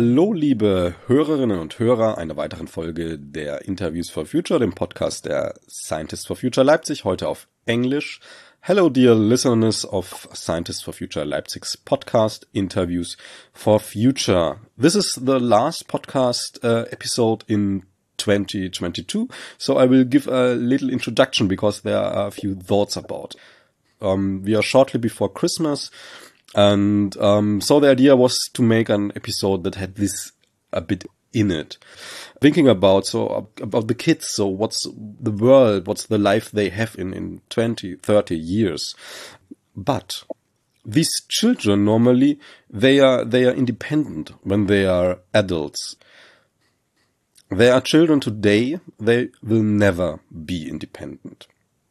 Hallo, liebe Hörerinnen und Hörer einer weiteren Folge der Interviews for Future, dem Podcast der Scientists for Future Leipzig, heute auf Englisch. Hello, dear listeners of Scientists for Future Leipzig's podcast, Interviews for Future. This is the last podcast uh, episode in 2022, so I will give a little introduction because there are a few thoughts about. Um, we are shortly before Christmas. And um, so the idea was to make an episode that had this a bit in it. Thinking about so about the kids, so what's the world, what's the life they have in in 20, 30 years. But these children normally they are they are independent when they are adults. They are children today, they will never be independent.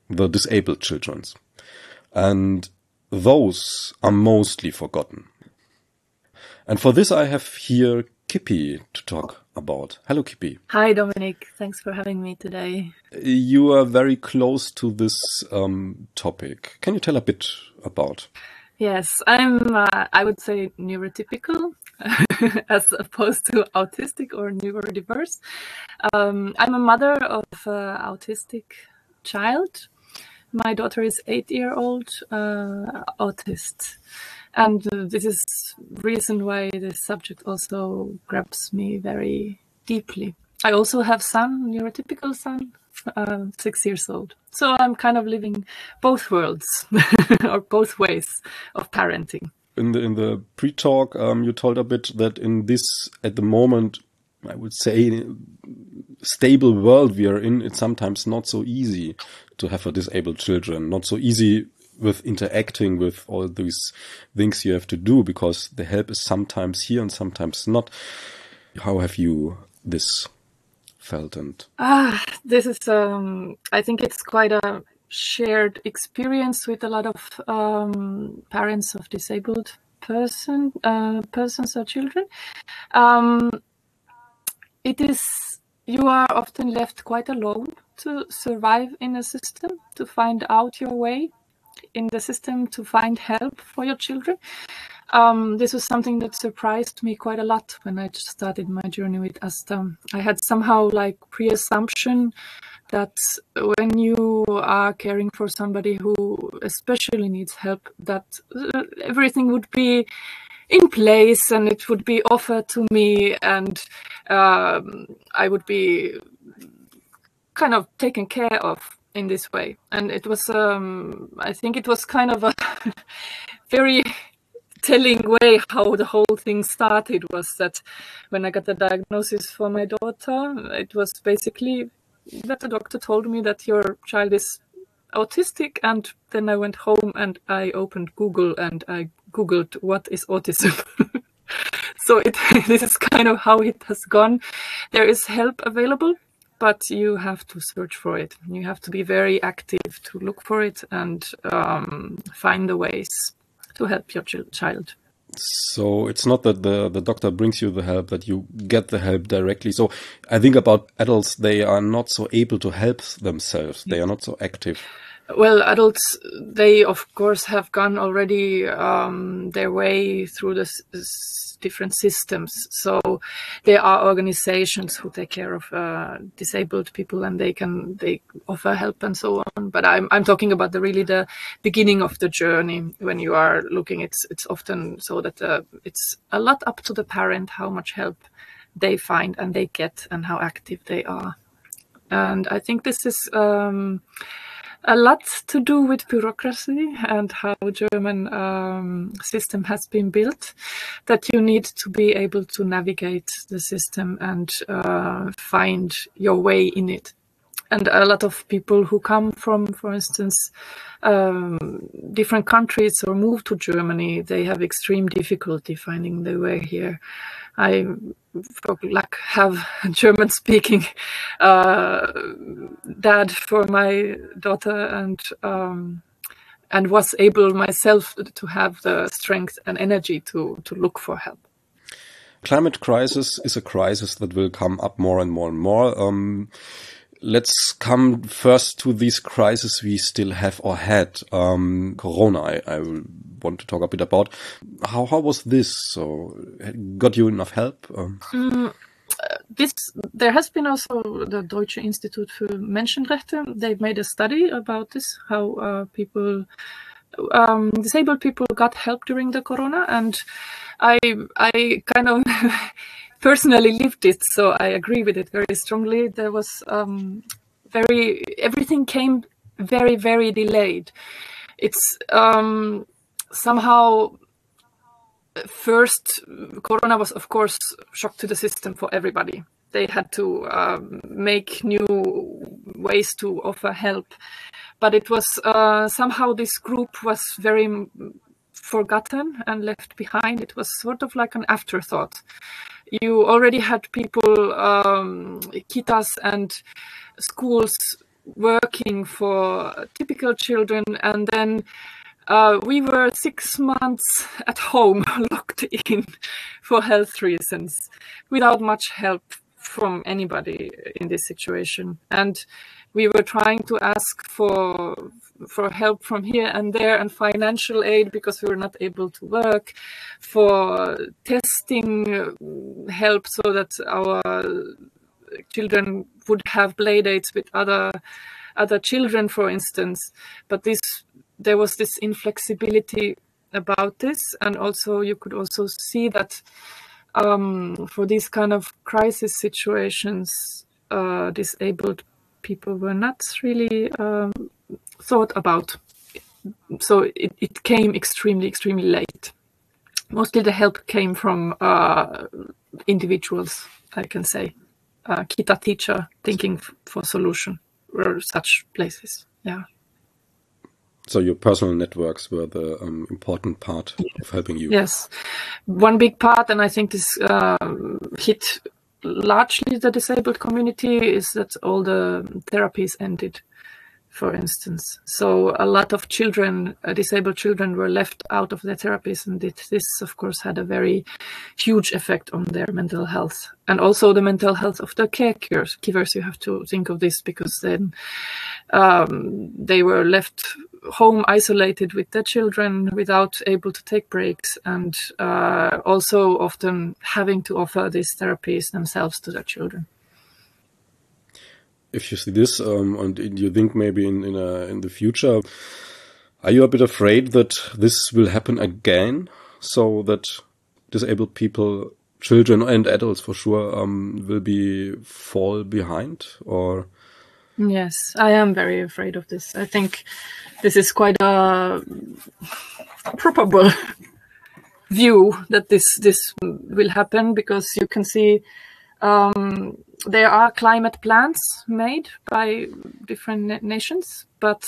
The disabled children's. And those are mostly forgotten. And for this I have here Kippy to talk about. Hello, Kippy. Hi, Dominic. Thanks for having me today. You are very close to this um, topic. Can you tell a bit about? Yes, I'm, uh, I would say, neurotypical as opposed to autistic or neurodiverse. Um, I'm a mother of an autistic child my daughter is eight year old uh, autist. And uh, this is reason why this subject also grabs me very deeply. I also have son neurotypical son uh, six years old. So i'm kind of living both worlds or both ways of parenting. In the in the pre-talk um, you told a bit that in this at the moment i would say stable world we are in it's sometimes not so easy to have a disabled children. Not so easy with interacting with all these things you have to do because the help is sometimes here and sometimes not. How have you this felt and ah this is um i think it's quite a shared experience with a lot of um, parents of disabled person uh, persons or children um, it is you are often left quite alone to survive in a system, to find out your way in the system, to find help for your children. Um, this was something that surprised me quite a lot when I started my journey with Asta. I had somehow like pre-assumption that when you are caring for somebody who especially needs help, that uh, everything would be in place and it would be offered to me and um, I would be kind of taken care of in this way. And it was, um, I think it was kind of a very telling way how the whole thing started was that when I got the diagnosis for my daughter, it was basically that the doctor told me that your child is autistic and then I went home and I opened Google and I googled what is autism. so it this is kind of how it has gone. There is help available but you have to search for it. You have to be very active to look for it and um, find the ways to help your ch child. So it's not that the, the doctor brings you the help, that you get the help directly. So I think about adults, they are not so able to help themselves. They are not so active. Well, adults, they of course have gone already um, their way through the different systems. So there are organizations who take care of uh, disabled people, and they can they offer help and so on. But I'm I'm talking about the really the beginning of the journey when you are looking. It's it's often so that uh, it's a lot up to the parent how much help they find and they get and how active they are. And I think this is. Um, a lot to do with bureaucracy and how German um, system has been built. That you need to be able to navigate the system and uh, find your way in it. And a lot of people who come from, for instance, um, different countries or move to Germany, they have extreme difficulty finding their way here. I like have a German speaking uh, dad for my daughter and um, and was able myself to have the strength and energy to to look for help. Climate crisis is a crisis that will come up more and more and more. Um, let's come first to these crises we still have or had. Um, Corona, I, I, want to talk a bit about. How how was this? So, got you enough help? Um, mm, this there has been also the Deutsche Institut für Menschenrechte. They've made a study about this, how uh, people, um, disabled people, got help during the corona, and I I kind of personally lived it, so I agree with it very strongly. There was um, very everything came very very delayed. It's um, somehow first corona was of course shock to the system for everybody they had to um, make new ways to offer help but it was uh, somehow this group was very forgotten and left behind it was sort of like an afterthought you already had people um, kitas and schools working for typical children and then uh, we were six months at home, locked in for health reasons, without much help from anybody in this situation. And we were trying to ask for for help from here and there and financial aid because we were not able to work for testing help so that our children would have play dates with other other children for instance but this there was this inflexibility about this and also you could also see that um, for these kind of crisis situations uh, disabled people were not really um, thought about. So it, it, came extremely extremely late. Mostly the help came from uh, individuals i can say. Uh, kita teacher thinking for solution or such places yeah so your personal networks were the um, important part of helping you. Yes, one big part, and I think this uh, hit largely the disabled community, is that all the therapies ended. For instance, so a lot of children, uh, disabled children, were left out of the therapies, and it, this, of course, had a very huge effect on their mental health and also the mental health of the caregivers. You have to think of this because then um, they were left home isolated with their children without able to take breaks and uh, also often having to offer these therapies themselves to their children. If you see this um, and you think maybe in in, a, in the future are you a bit afraid that this will happen again so that disabled people children and adults for sure um, will be fall behind? Or Yes, I am very afraid of this. I think this is quite a probable view that this this will happen because you can see um, there are climate plans made by different nations, but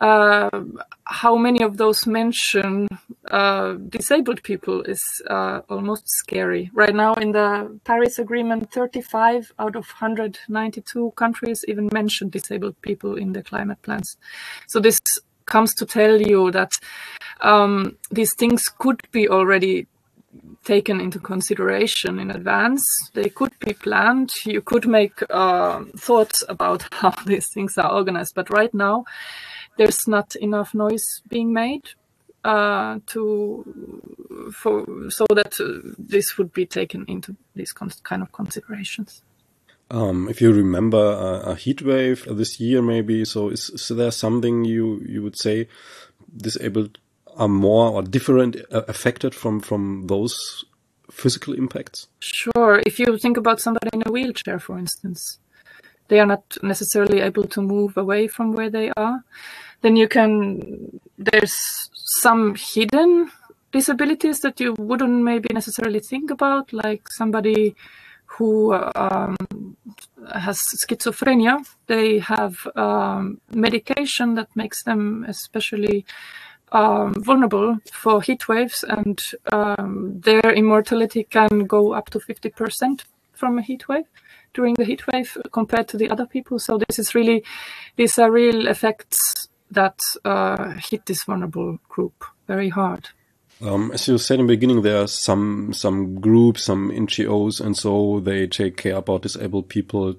how many of those mention uh, disabled people is uh, almost scary. Right now, in the Paris Agreement, 35 out of 192 countries even mention disabled people in the climate plans. So this comes to tell you that um, these things could be already taken into consideration in advance. They could be planned. You could make uh, thoughts about how these things are organized. But right now, there's not enough noise being made uh, to for so that uh, this would be taken into these kind of considerations. Um, if you remember a, a, heat wave this year, maybe so, is, is, there something you you would say disabled are more or different uh, affected from from those physical impacts? Sure. If you think about somebody in a wheelchair, for instance, they are not necessarily able to move away from where they are then you can there's some hidden disabilities that you wouldn't maybe necessarily think about like somebody who um, has schizophrenia. They have um, medication that makes them especially um, vulnerable for heat waves and um, their immortality can go up to 50% from a heat wave during the heat wave compared to the other people so this is really these are real effects that uh, hit this vulnerable group very hard. Um, as you said in the beginning, there are some some groups, some NGOs, and so they take care about disabled people.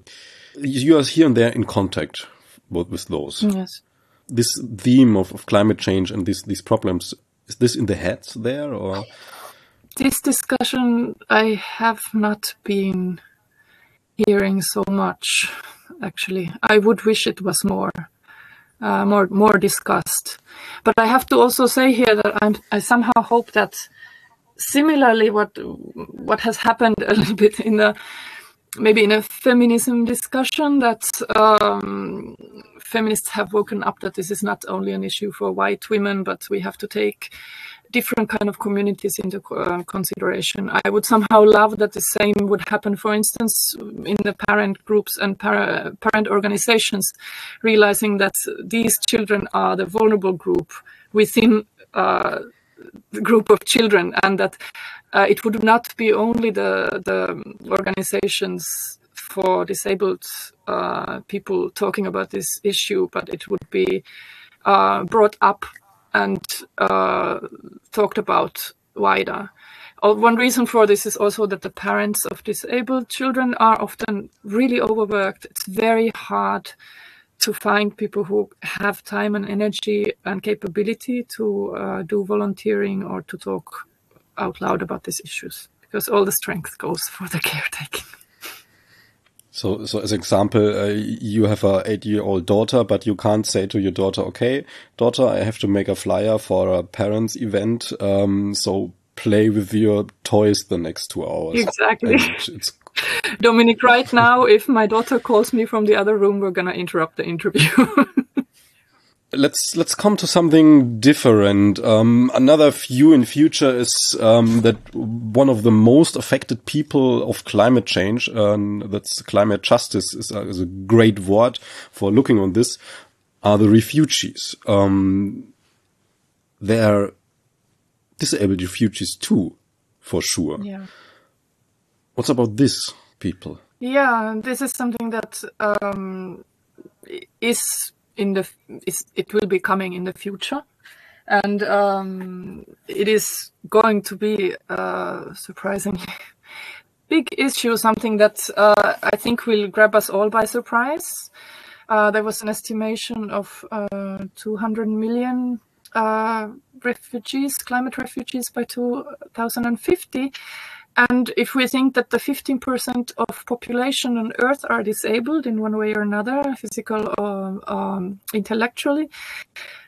You are here and there in contact with, with those. Yes. This theme of, of climate change and these these problems is this in the heads there or? This discussion I have not been hearing so much. Actually, I would wish it was more. Uh, more more discussed. But I have to also say here that I'm, I somehow hope that similarly what what has happened a little bit in the maybe in a feminism discussion that um, feminists have woken up that this is not only an issue for white women, but we have to take different kind of communities into uh, consideration. I would somehow love that the same would happen, for instance, in the parent groups and para parent organizations, realizing that these children are the vulnerable group within uh, the group of children, and that uh, it would not be only the the organizations for disabled uh, people talking about this issue, but it would be uh, brought up and uh, talked about wider. Uh, one reason for this is also that the parents of disabled children are often really overworked. It's very hard to find people who have time and energy and capability to uh, do volunteering or to talk out loud about these issues because all the strength goes for the caretaking. So, so as example, uh, you have a eight-year-old daughter, but you can't say to your daughter, "Okay, daughter, I have to make a flyer for a parents' event. Um, so play with your toys the next two hours." Exactly. Dominic, right now, if my daughter calls me from the other room, we're gonna interrupt the interview. let's let's come to something different. Um, another view in future is um, that one of the most affected people of climate change, um, that's climate justice, is a, is a, great word for looking on this, are the refugees. Um, they are disabled refugees too, for sure. Yeah. What's about this people? Yeah, this is something that um, is in the it will be coming in the future. And um, it is going to be a surprisingly big issue something that uh, i think will grab us all by surprise. Uh, there was an estimation of uh, 200 million uh, refugees climate refugees by 2050 and if we think that the 15% of population on Earth are disabled in one way or another, physical or um, intellectually,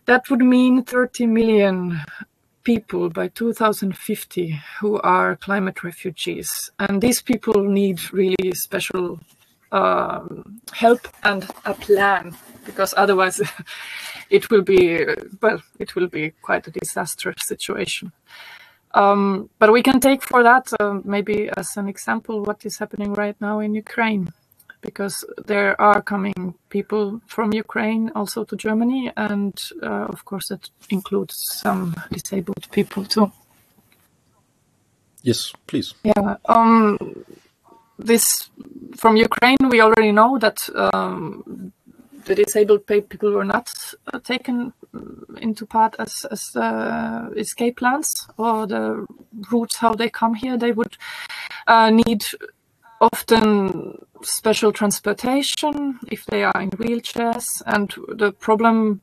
that would mean 30 million people by 2050 who are climate refugees. And these people need really special um, help and a plan because otherwise it will be, well, it will be quite a disastrous situation. Um, but we can take for that uh, maybe as an example what is happening right now in Ukraine, because there are coming people from Ukraine also to Germany, and uh, of course that includes some disabled people too. Yes, please. Yeah. Um, this from Ukraine, we already know that um, the disabled people were not uh, taken into part as as uh, escape plans or the routes how they come here. They would uh, need often special transportation if they are in wheelchairs, and the problem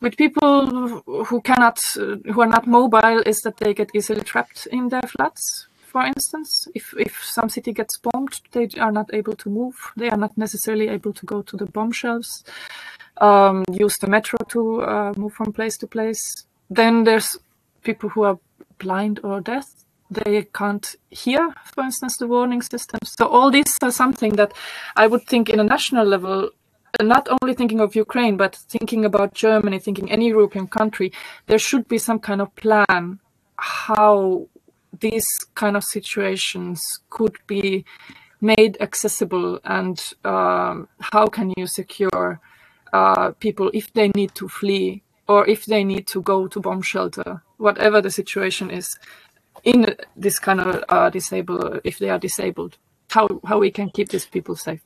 with people who cannot who are not mobile is that they get easily trapped in their flats for instance, if, if some city gets bombed, they are not able to move. They are not necessarily able to go to the bomb shelves, um, use the metro to uh, move from place to place. Then there's people who are blind or deaf. They can't hear, for instance, the warning systems. So all these are something that I would think in a national level not only thinking of Ukraine, but thinking about Germany, thinking any European country, there should be some kind of plan how these kind of situations could be made accessible and um, how can you secure uh, people if they need to flee or if they need to go to bomb shelter whatever the situation is in this kind of uh, disabled if they are disabled how how we can keep these people safe.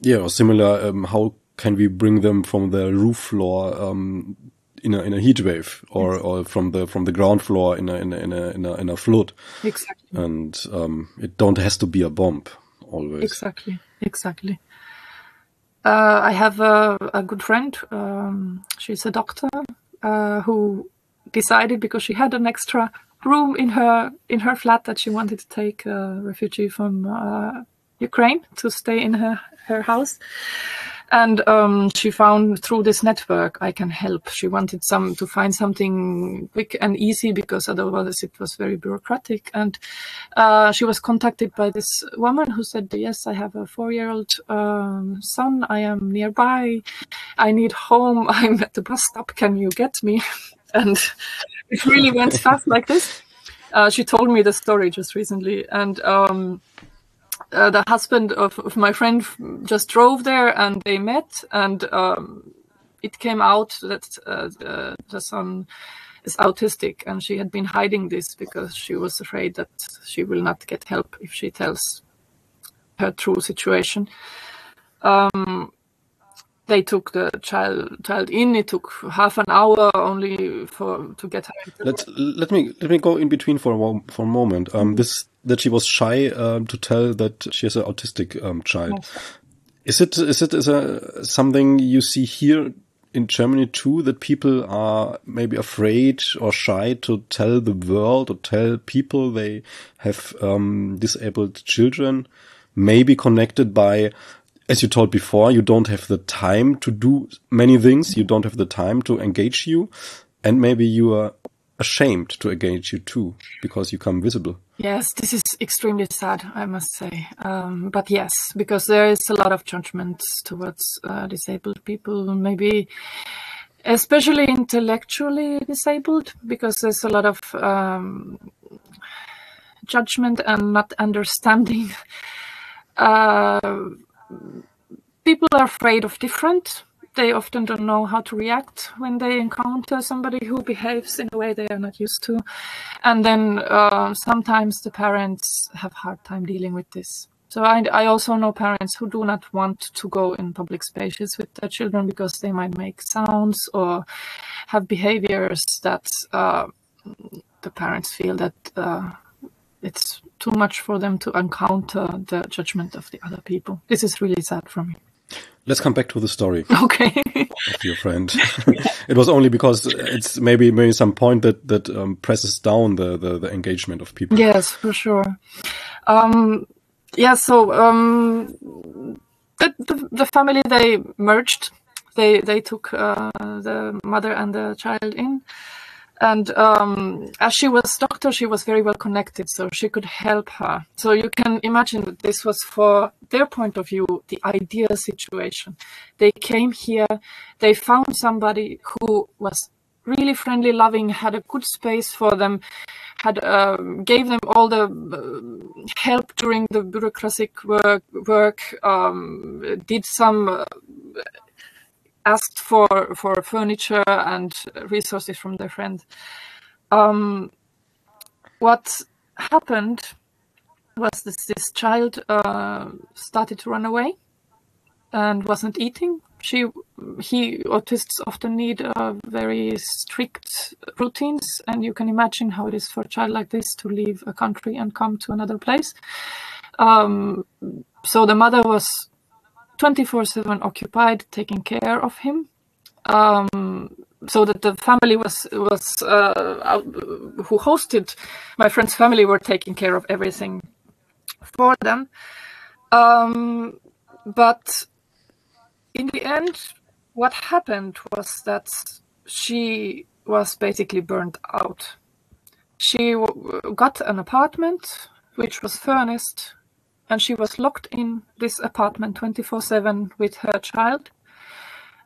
Yeah or similar um, how can we bring them from the roof floor um, in a in a heat wave or or from the from the ground floor in a in a in a in a, in a flood. Exactly. And um, it don't has to be a bomb always. Exactly. Exactly. Uh, I have a, a good friend. Um, she's a doctor uh, who decided because she had an extra room in her in her flat that she wanted to take a refugee from uh, Ukraine to stay in her her house and um, she found through this network I can help. She wanted some to find something quick and easy because otherwise it was very bureaucratic. And uh, she was contacted by this woman who said, "Yes, I have a four-year-old um, son. I am nearby. I need home. I'm at the bus stop. Can you get me?" and it really went fast like this. Uh, she told me the story just recently, and. Um, uh, the husband of, of, my friend just drove there and they met and um, it came out that uh, the, the, son is autistic and she had been hiding this because she was afraid that she will not get help if she tells her true situation. Um, they took the child child in. It took half an hour only for to get her. Let let me let me go in between for a for a moment. Um, mm -hmm. This that she was shy um, to tell that she has an autistic um, child. Yes. Is it is it is a something you see here in Germany too that people are maybe afraid or shy to tell the world or tell people they have um, disabled children? Maybe connected by as you told before, you don't have the time to do many things. You don't have the time to engage you. And maybe you are ashamed to engage you too because you come visible. Yes, this is extremely sad, I must say. Um, but yes, because there is a lot of judgment towards uh, disabled people, maybe especially intellectually disabled, because there's a lot of um, judgment and not understanding. Uh, people are afraid of different. They often don't know how to react when they encounter somebody who behaves in a way they are not used to. And then uh, sometimes the parents have hard time dealing with this. So I, I, also know parents who do not want to go in public spaces with their children because they might make sounds or have behaviors that uh, the parents feel that uh, it's too much for them to encounter the judgment of the other people. This is really sad for me. Let's come back to the story. Okay. of your friend. it was only because it's maybe maybe some point that that um, presses down the, the, the engagement of people. Yes, for sure. Um, yeah. So um, the, the, the family they merged. They they took uh, the mother and the child in. And um, as she was doctor, she was very well connected, so she could help her. So you can imagine that this was, for their point of view, the ideal situation. They came here, they found somebody who was really friendly, loving, had a good space for them, had uh, gave them all the uh, help during the bureaucratic work, work um, did some uh, asked for for furniture and resources from their friend. Um, what happened was this this child uh, started to run away and wasn't eating. She he autists often need uh, very strict routines, and you can imagine how it is for a child like this to leave a country and come to another place. Um, so the mother was 24/7 occupied taking care of him. Um, so that the family was was uh, who hosted my friend's family were taking care of everything for them. Um, but in the end, what happened was that she was basically burnt out. She got an apartment which was furnished and she was locked in this apartment 24 7 with her child.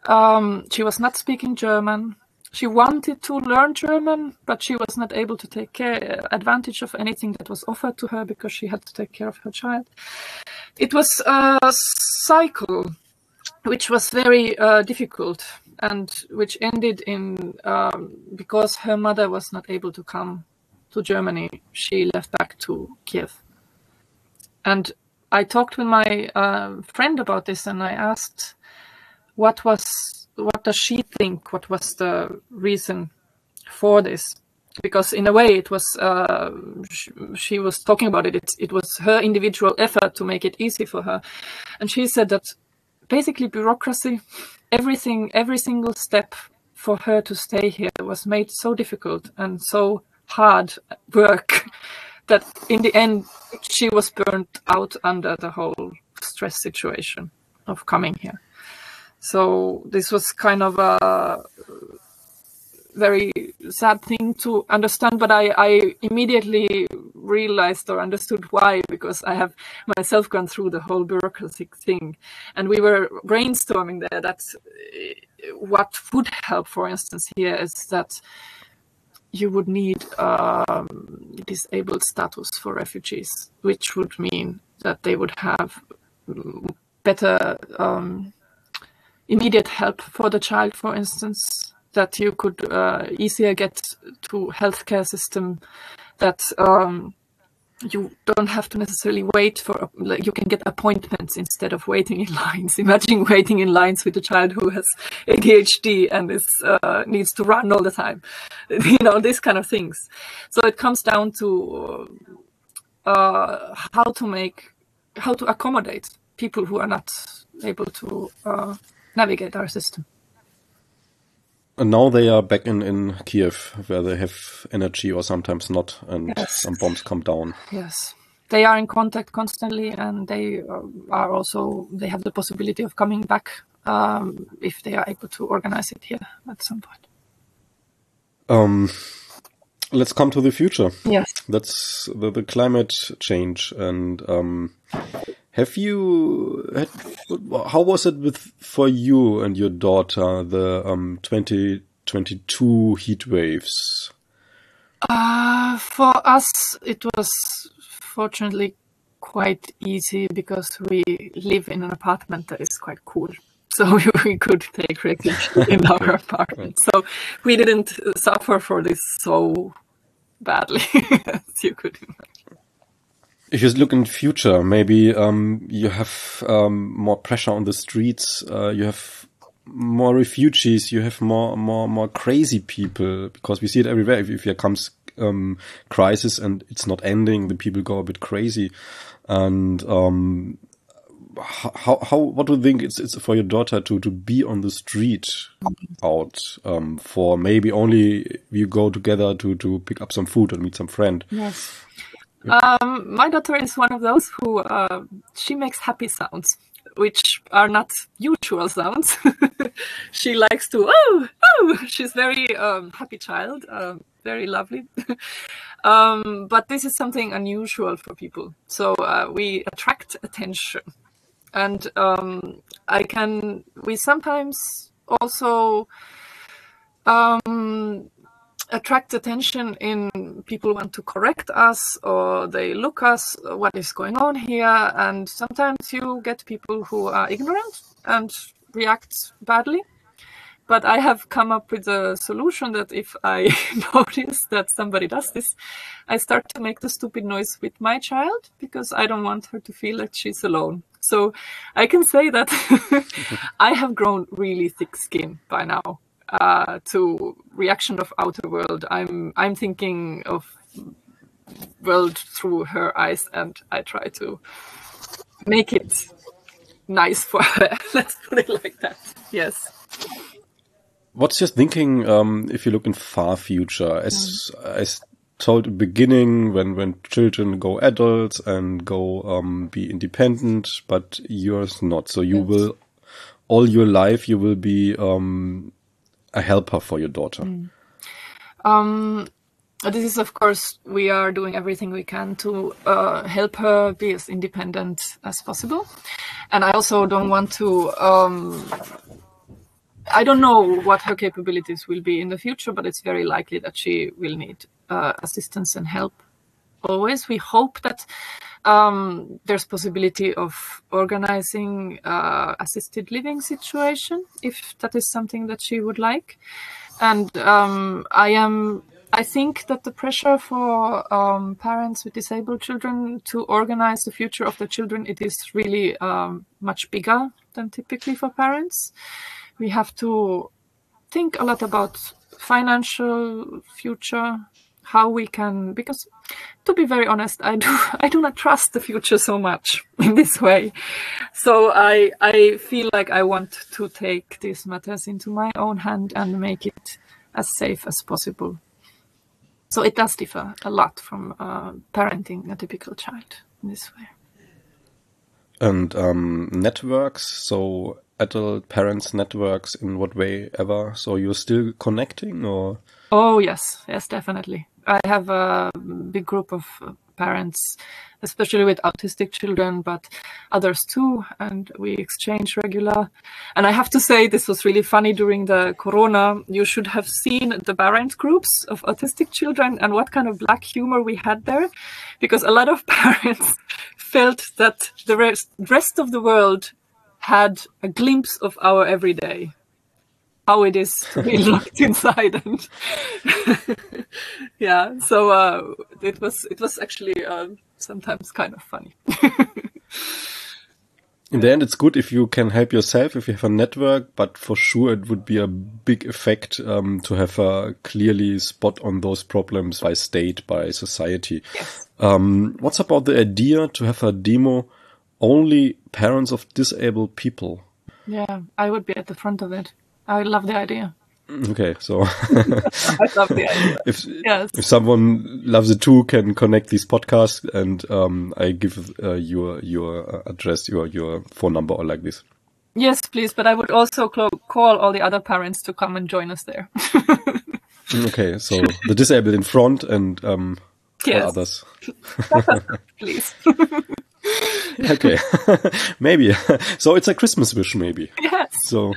Um, she was not speaking German. She wanted to learn German, but she was not able to take care, advantage of anything that was offered to her because she had to take care of her child. It was a cycle which was very uh, difficult and which ended in um, because her mother was not able to come to Germany, she left back to Kiev. And I talked with my uh, friend about this, and I asked, "What was? What does she think? What was the reason for this?" Because in a way, it was uh, she, she, was talking about it. it. It was her individual effort to make it easy for her, and she said that basically bureaucracy, everything, every single step for her to stay here was made so difficult and so hard work that in the end she was burnt out under the whole stress situation of coming here. So this was kind of a very sad thing to understand, but I, I immediately realized or understood why because I have myself gone through the whole bureaucratic thing, and we were brainstorming there that uh, what would help, for instance, here is that you would need um, disabled status for refugees, which would mean that they would have better um, immediate help for the child, for instance, that you could uh, easier get to healthcare system, that um, you don't have to necessarily wait for like, you can get appointments instead of waiting in lines. Imagine waiting in lines with a child who has adhd and is uh, needs to run all the time. You know these kind of things. So it comes down to uh, how to make how to accommodate people who are not able to uh, navigate our system and now they are back in, in Kiev, where they have energy or sometimes not, and yes. some bombs come down. Yes, they are in contact constantly, and they uh, are also they have the possibility of coming back um, if they are able to organize it here at some point. Um, let's come to the future. Yes, that's the, the climate change and um, have you had, how was it with for you and your daughter the um 2022 heat waves? Uh, for us, it was fortunately quite easy because we live in an apartment that is quite cool. So we could take refuge in our apartment. So we didn't suffer for this so badly as you could imagine. If you look in the future, maybe um, you have um, more pressure on the streets. Uh, you have more refugees. You have more, more, more crazy people because we see it everywhere. If, if there comes um, crisis and it's not ending, the people go a bit crazy. And um, how, how, what do you think it's, it's for your daughter to, to be on the street out um, for maybe only you go together to, to pick up some food and meet some friend? Yes. Um, my daughter is one of those who uh, she makes happy sounds, which are not usual sounds. she likes to oh oh. She's very um, happy child, uh, very lovely. um, but this is something unusual for people, so uh, we attract attention, and um, I can. We sometimes also um, attract attention in people want to correct us or they look us what is going on here. And sometimes you get people who are ignorant and react badly. But i have come up with a solution that if i notice that somebody does this i start to make the stupid noise with my child because i don't want her to feel like she's alone. So i can say that i have grown really thick skin by now uh, to reaction of outer world. I'm I'm thinking of world through her eyes, and I try to make it nice for her. Let's put it like that. Yes. What's your thinking um, if you look in far future? As mm. as told the beginning, when when children go adults and go um, be independent, but yours not. So you yes. will all your life you will be um, a helper for your daughter? Mm. Um, this is, of course, we are doing everything we can to uh, help her be as independent as possible. And I also don't want to. Um, I don't know what her capabilities will be in the future, but it's very likely that she will need uh, assistance and help. Always, we hope that um, there's possibility of organizing uh, assisted living situation if that is something that she would like. And um, I am I think that the pressure for um, parents with disabled children to organize the future of the children it is really um, much bigger than typically for parents. We have to think a lot about financial future how we can because to be very honest i do i do not trust the future so much in this way. So i i feel like i want to take these matters into my own hand and make it as safe as possible. So it does differ a lot from uh, parenting a typical child in this way. And um, networks so adult parents networks in what way ever? So you're still connecting or? Oh yes. Yes definitely I have a big group of uh, parents, especially with autistic children, but others too, and we exchange regular. And I have to say, this was really funny during the Corona. You should have seen the parent groups of autistic children and what kind of black humor we had there, because a lot of parents felt that the rest, rest of the world had a glimpse of our everyday how it is to be locked inside and yeah so uh, it was it was actually uh, sometimes kind of funny. In the end it's good if you can help yourself if you have a network but for sure it would be a big effect um, to have a clearly spot on those problems by state by society. Yes. um, what's about the idea to have a demo only parents of disabled people? Yeah i would be at the front of it I love the idea. Okay, so I love the idea. If yes. if someone loves it too, can connect these podcasts, and um, I give uh, your your address, your your phone number, or like this. Yes, please. But I would also call all the other parents to come and join us there. okay, so the disabled in front and um, yes. others. please. Okay, maybe. So it's a Christmas wish, maybe. Yes. So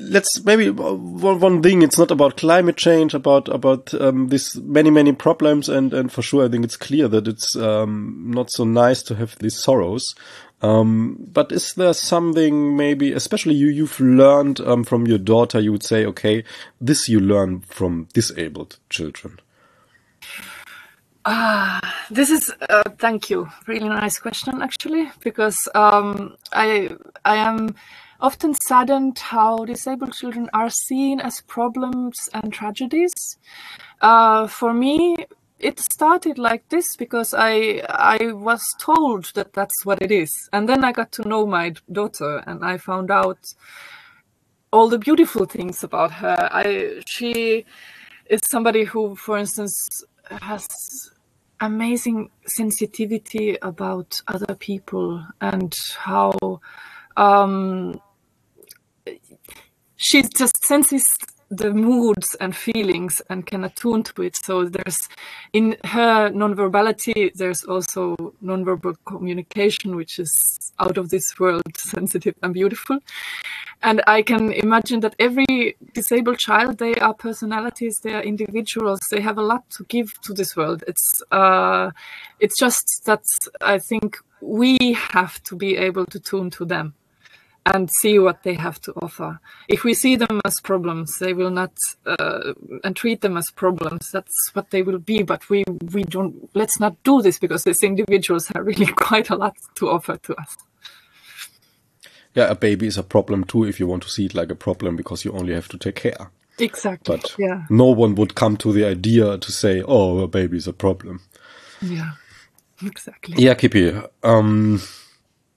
let's maybe one thing. It's not about climate change, about about um, this many many problems, and and for sure, I think it's clear that it's um, not so nice to have these sorrows. Um, but is there something maybe, especially you, you've learned um, from your daughter? You would say, okay, this you learn from disabled children. Ah, this is uh, thank you. Really nice question, actually, because um, I I am often saddened how disabled children are seen as problems and tragedies. Uh, for me, it started like this because I I was told that that's what it is, and then I got to know my daughter, and I found out all the beautiful things about her. I she is somebody who, for instance, has amazing sensitivity about other people and how um, she just senses the moods and feelings and can attune to it. So there's in her nonverbality, there's also nonverbal communication, which is out of this world, sensitive and beautiful. And I can imagine that every disabled child, they are personalities, they are individuals, they have a lot to give to this world. It's uh, it's just that I think we have to be able to tune to them and see what they have to offer. If we see them as problems, they will not, uh, and treat them as problems. That's what they will be. But we we don't. Let's not do this because these individuals have really quite a lot to offer to us. Yeah, a baby is a problem too if you want to see it like a problem because you only have to take care. Exactly. But yeah. no one would come to the idea to say, "Oh, a baby is a problem." Yeah. Exactly. Yeah, Kippi. Um,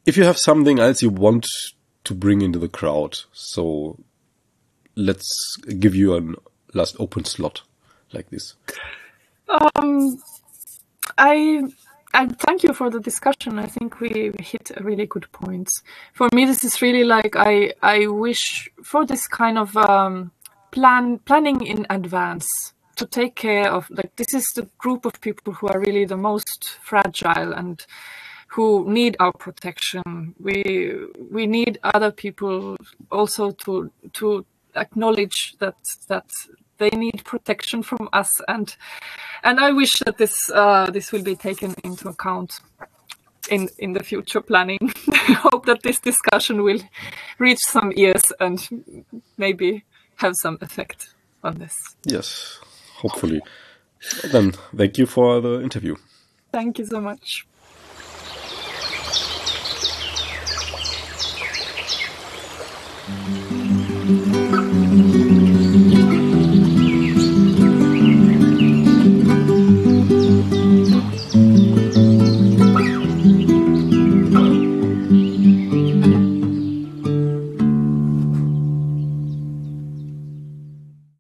if you have something else you want to bring into the crowd. So let's give you a last open slot like this. Um, I I thank you for the discussion. I think we hit a really good points. For me, this is really like I I wish for this kind of um, plan planning in advance to take care of like this is the group of people who are really the most fragile and who need our protection. We we need other people also to to acknowledge that that they need protection from us and and I wish that this uh, this will be taken into account in in the future planning. I hope that this discussion will reach some ears and maybe have some effect on this. Yes, hopefully. then thank you for the interview. Thank you so much. You.